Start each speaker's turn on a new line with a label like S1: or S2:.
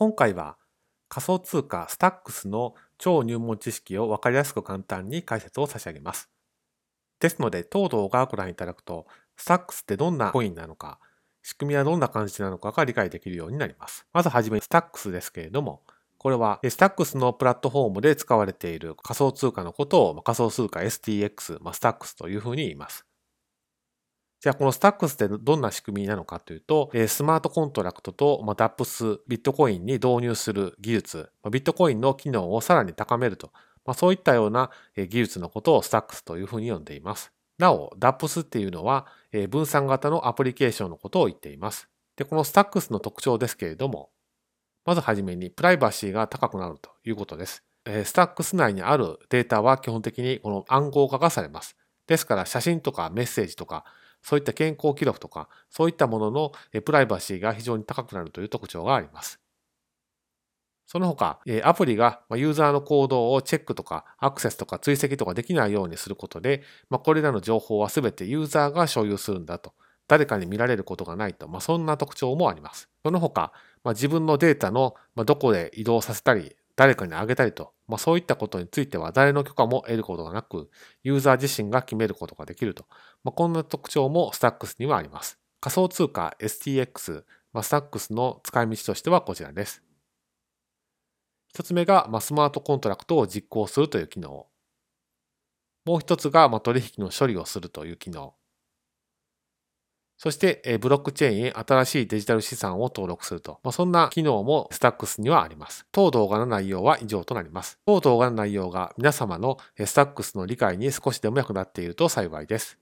S1: 今回は仮想通貨スタックスの超入門知識を分かりやすく簡単に解説を差し上げます。ですので、当動画をご覧いただくと、スタックスってどんなコインなのか、仕組みはどんな感じなのかが理解できるようになります。まずはじめ、スタックスですけれども、これはスタックスのプラットフォームで使われている仮想通貨のことを仮想通貨 STX、まあ、スタックスというふうに言います。じゃあこのスタックスってどんな仕組みなのかというと、スマートコントラクトと DApps、ビットコインに導入する技術、ビットコインの機能をさらに高めると、まあ、そういったような技術のことをスタックスというふうに呼んでいます。なお、DAPS っていうのは分散型のアプリケーションのことを言っています。で、このスタックスの特徴ですけれども、まずはじめにプライバシーが高くなるということです。スタックス内にあるデータは基本的にこの暗号化がされます。ですから写真とかメッセージとかそういった健康記録とか、そういったもののプライバシーが非常に高くなるという特徴があります。その他、アプリがユーザーの行動をチェックとかアクセスとか追跡とかできないようにすることで、これらの情報は全てユーザーが所有するんだと。誰かに見られることがないと。まあ、そんな特徴もあります。その他、まあ、自分のデータのどこで移動させたり、誰かにあげたりと、まあ、そういったことについては誰の許可も得ることがなく、ユーザー自身が決めることができると。まあ、こんな特徴もスタックスにはあります。仮想通貨 STX、まあ、スタックスの使い道としてはこちらです。一つ目が、まあ、スマートコントラクトを実行するという機能。もう一つが、まあ、取引の処理をするという機能。そして、ブロックチェーンへ新しいデジタル資産を登録すると。まあ、そんな機能もスタックスにはあります。当動画の内容は以上となります。当動画の内容が皆様のスタックスの理解に少しでも役立っていると幸いです。